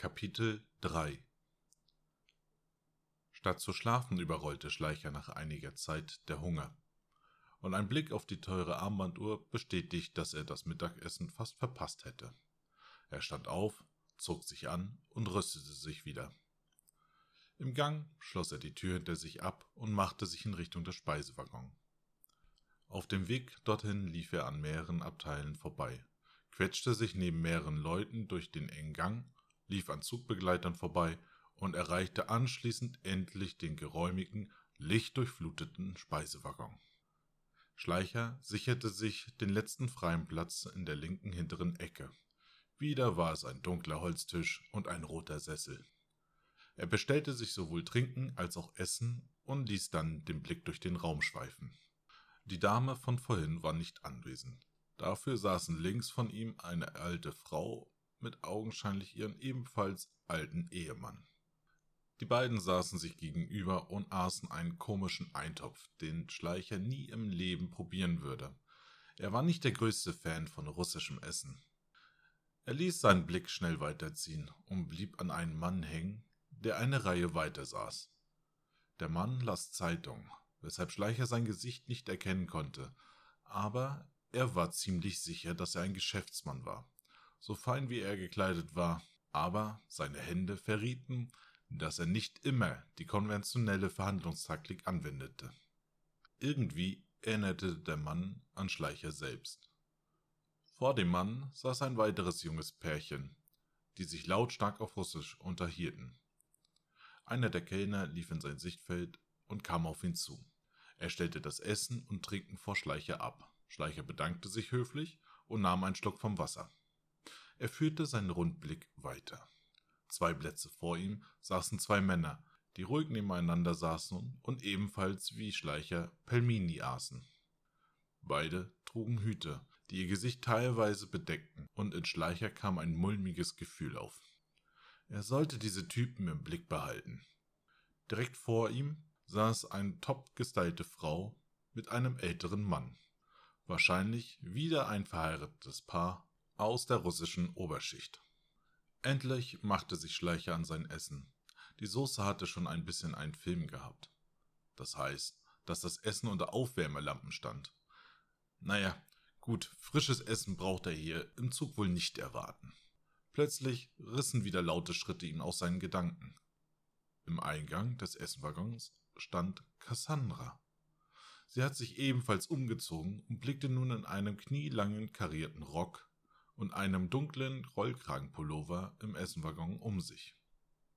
Kapitel 3 Statt zu schlafen überrollte Schleicher nach einiger Zeit der Hunger. Und ein Blick auf die teure Armbanduhr bestätigt, dass er das Mittagessen fast verpasst hätte. Er stand auf, zog sich an und rüstete sich wieder. Im Gang schloss er die Tür hinter sich ab und machte sich in Richtung des Speisewaggons. Auf dem Weg dorthin lief er an mehreren Abteilen vorbei, quetschte sich neben mehreren Leuten durch den engen Gang lief an Zugbegleitern vorbei und erreichte anschließend endlich den geräumigen, lichtdurchfluteten Speisewaggon. Schleicher sicherte sich den letzten freien Platz in der linken hinteren Ecke. Wieder war es ein dunkler Holztisch und ein roter Sessel. Er bestellte sich sowohl Trinken als auch Essen und ließ dann den Blick durch den Raum schweifen. Die Dame von vorhin war nicht anwesend. Dafür saßen links von ihm eine alte Frau mit augenscheinlich ihren ebenfalls alten Ehemann. Die beiden saßen sich gegenüber und aßen einen komischen Eintopf, den Schleicher nie im Leben probieren würde. Er war nicht der größte Fan von russischem Essen. Er ließ seinen Blick schnell weiterziehen und blieb an einem Mann hängen, der eine Reihe weiter saß. Der Mann las Zeitung, weshalb Schleicher sein Gesicht nicht erkennen konnte, aber er war ziemlich sicher, dass er ein Geschäftsmann war so fein wie er gekleidet war, aber seine Hände verrieten, dass er nicht immer die konventionelle Verhandlungstaktik anwendete. Irgendwie erinnerte der Mann an Schleicher selbst. Vor dem Mann saß ein weiteres junges Pärchen, die sich lautstark auf Russisch unterhielten. Einer der Kellner lief in sein Sichtfeld und kam auf ihn zu. Er stellte das Essen und Trinken vor Schleicher ab. Schleicher bedankte sich höflich und nahm einen Schluck vom Wasser. Er führte seinen Rundblick weiter. Zwei Plätze vor ihm saßen zwei Männer, die ruhig nebeneinander saßen und ebenfalls wie Schleicher Pelmini aßen. Beide trugen Hüte, die ihr Gesicht teilweise bedeckten, und in Schleicher kam ein mulmiges Gefühl auf. Er sollte diese Typen im Blick behalten. Direkt vor ihm saß eine top gestylte Frau mit einem älteren Mann. Wahrscheinlich wieder ein verheiratetes Paar aus der russischen Oberschicht. Endlich machte sich Schleicher an sein Essen. Die Soße hatte schon ein bisschen einen Film gehabt. Das heißt, dass das Essen unter Aufwärmelampen stand. Naja, gut, frisches Essen braucht er hier im Zug wohl nicht erwarten. Plötzlich rissen wieder laute Schritte ihn aus seinen Gedanken. Im Eingang des Essenwaggons stand Cassandra. Sie hat sich ebenfalls umgezogen und blickte nun in einem knielangen karierten Rock und einem dunklen Rollkragenpullover im Essenwaggon um sich.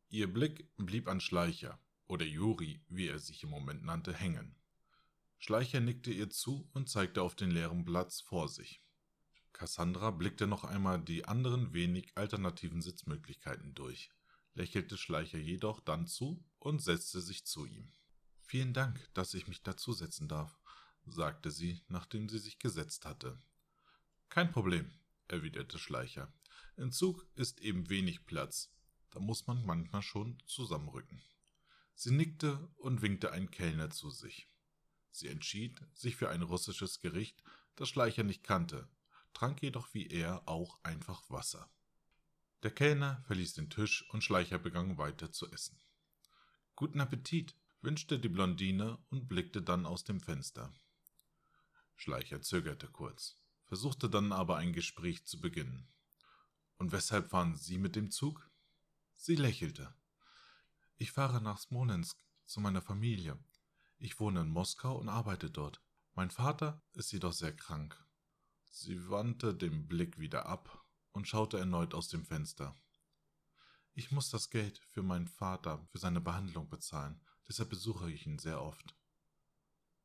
Ihr Blick blieb an Schleicher, oder Juri, wie er sich im Moment nannte, hängen. Schleicher nickte ihr zu und zeigte auf den leeren Platz vor sich. Cassandra blickte noch einmal die anderen wenig alternativen Sitzmöglichkeiten durch, lächelte Schleicher jedoch dann zu und setzte sich zu ihm. Vielen Dank, dass ich mich dazusetzen darf, sagte sie, nachdem sie sich gesetzt hatte. Kein Problem, erwiderte Schleicher. Im Zug ist eben wenig Platz. Da muss man manchmal schon zusammenrücken. Sie nickte und winkte einen Kellner zu sich. Sie entschied sich für ein russisches Gericht, das Schleicher nicht kannte, trank jedoch wie er auch einfach Wasser. Der Kellner verließ den Tisch und Schleicher begann weiter zu essen. Guten Appetit, wünschte die Blondine und blickte dann aus dem Fenster. Schleicher zögerte kurz versuchte dann aber ein Gespräch zu beginnen. Und weshalb fahren Sie mit dem Zug? Sie lächelte. Ich fahre nach Smolensk zu meiner Familie. Ich wohne in Moskau und arbeite dort. Mein Vater ist jedoch sehr krank. Sie wandte den Blick wieder ab und schaute erneut aus dem Fenster. Ich muss das Geld für meinen Vater für seine Behandlung bezahlen, deshalb besuche ich ihn sehr oft.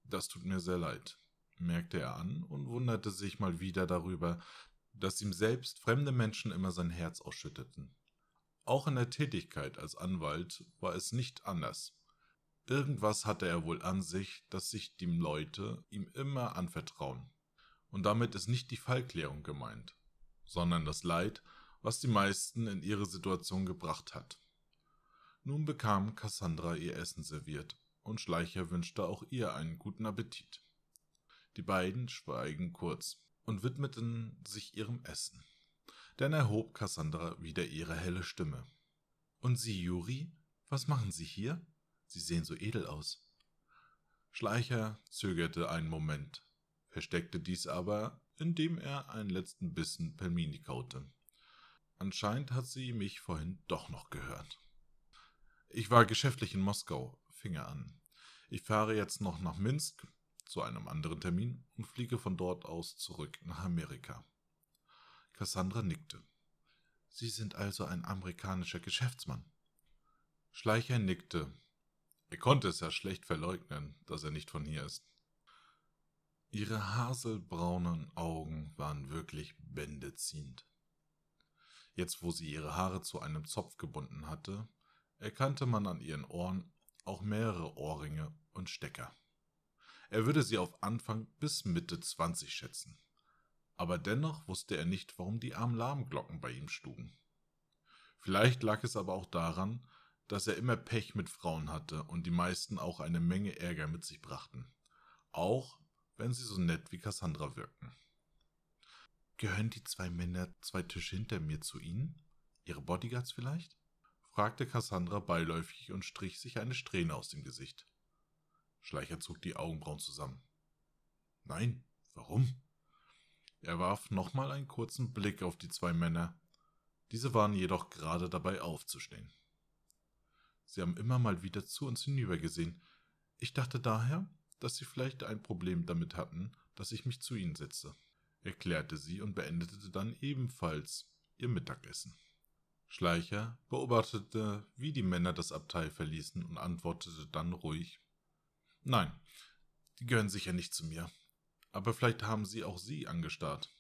Das tut mir sehr leid, merkte er an und wunderte sich mal wieder darüber, dass ihm selbst fremde Menschen immer sein Herz ausschütteten. Auch in der Tätigkeit als Anwalt war es nicht anders. Irgendwas hatte er wohl an sich, dass sich die Leute ihm immer anvertrauen. Und damit ist nicht die Fallklärung gemeint, sondern das Leid, was die meisten in ihre Situation gebracht hat. Nun bekam Cassandra ihr Essen serviert, und Schleicher wünschte auch ihr einen guten Appetit. Die beiden schweigen kurz und widmeten sich ihrem Essen. Dann erhob Cassandra wieder ihre helle Stimme. Und Sie, Juri, was machen Sie hier? Sie sehen so edel aus. Schleicher zögerte einen Moment, versteckte dies aber, indem er einen letzten Bissen Pelmini kaute. Anscheinend hat sie mich vorhin doch noch gehört. Ich war geschäftlich in Moskau, fing er an. Ich fahre jetzt noch nach Minsk zu einem anderen Termin und fliege von dort aus zurück nach Amerika. Cassandra nickte. Sie sind also ein amerikanischer Geschäftsmann. Schleicher nickte. Er konnte es ja schlecht verleugnen, dass er nicht von hier ist. Ihre haselbraunen Augen waren wirklich bändeziehend. Jetzt, wo sie ihre Haare zu einem Zopf gebunden hatte, erkannte man an ihren Ohren auch mehrere Ohrringe und Stecker. Er würde sie auf Anfang bis Mitte 20 schätzen. Aber dennoch wusste er nicht, warum die Alarmglocken bei ihm schlugen. Vielleicht lag es aber auch daran, dass er immer Pech mit Frauen hatte und die meisten auch eine Menge Ärger mit sich brachten. Auch wenn sie so nett wie Cassandra wirkten. Gehören die zwei Männer zwei Tische hinter mir zu Ihnen? Ihre Bodyguards vielleicht? fragte Cassandra beiläufig und strich sich eine Strähne aus dem Gesicht. Schleicher zog die Augenbrauen zusammen. Nein, warum? Er warf nochmal einen kurzen Blick auf die zwei Männer. Diese waren jedoch gerade dabei aufzustehen. Sie haben immer mal wieder zu uns hinübergesehen. Ich dachte daher, dass Sie vielleicht ein Problem damit hatten, dass ich mich zu Ihnen setze erklärte sie und beendete dann ebenfalls ihr Mittagessen. Schleicher beobachtete, wie die Männer das Abteil verließen und antwortete dann ruhig Nein, die gehören sicher nicht zu mir. Aber vielleicht haben sie auch sie angestarrt.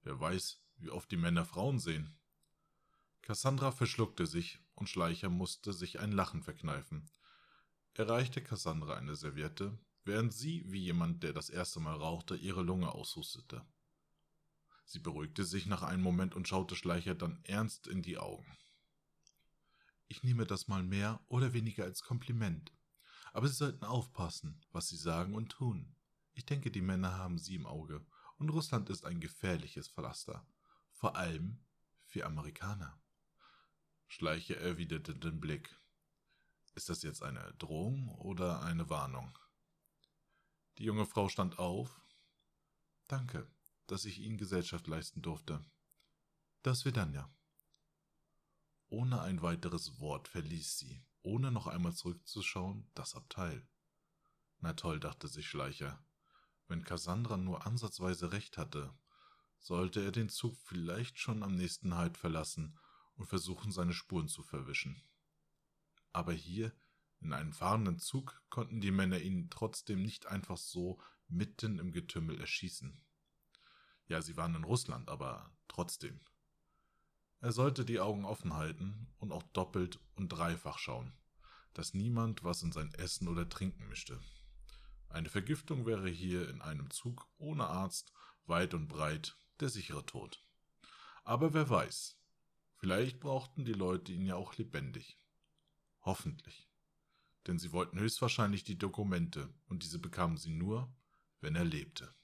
Wer weiß, wie oft die Männer Frauen sehen. Cassandra verschluckte sich und Schleicher musste sich ein Lachen verkneifen. Er reichte Cassandra eine Serviette, während sie, wie jemand, der das erste Mal rauchte, ihre Lunge aushustete. Sie beruhigte sich nach einem Moment und schaute Schleicher dann ernst in die Augen. Ich nehme das mal mehr oder weniger als Kompliment. Aber Sie sollten aufpassen, was Sie sagen und tun. Ich denke, die Männer haben Sie im Auge, und Russland ist ein gefährliches Pflaster. Vor allem für Amerikaner. Schleicher erwiderte den Blick. Ist das jetzt eine Drohung oder eine Warnung? Die junge Frau stand auf. Danke, dass ich ihnen Gesellschaft leisten durfte. Das wird dann ja. Ohne ein weiteres Wort verließ sie, ohne noch einmal zurückzuschauen, das Abteil. Na toll, dachte sich Schleicher. Wenn Cassandra nur ansatzweise recht hatte, sollte er den Zug vielleicht schon am nächsten Halt verlassen und versuchen, seine Spuren zu verwischen. Aber hier, in einem fahrenden Zug, konnten die Männer ihn trotzdem nicht einfach so mitten im Getümmel erschießen. Ja, sie waren in Russland, aber trotzdem. Er sollte die Augen offen halten und auch doppelt und dreifach schauen, dass niemand was in sein Essen oder Trinken mischte. Eine Vergiftung wäre hier in einem Zug ohne Arzt weit und breit der sichere Tod. Aber wer weiß, vielleicht brauchten die Leute ihn ja auch lebendig. Hoffentlich. Denn sie wollten höchstwahrscheinlich die Dokumente, und diese bekamen sie nur, wenn er lebte.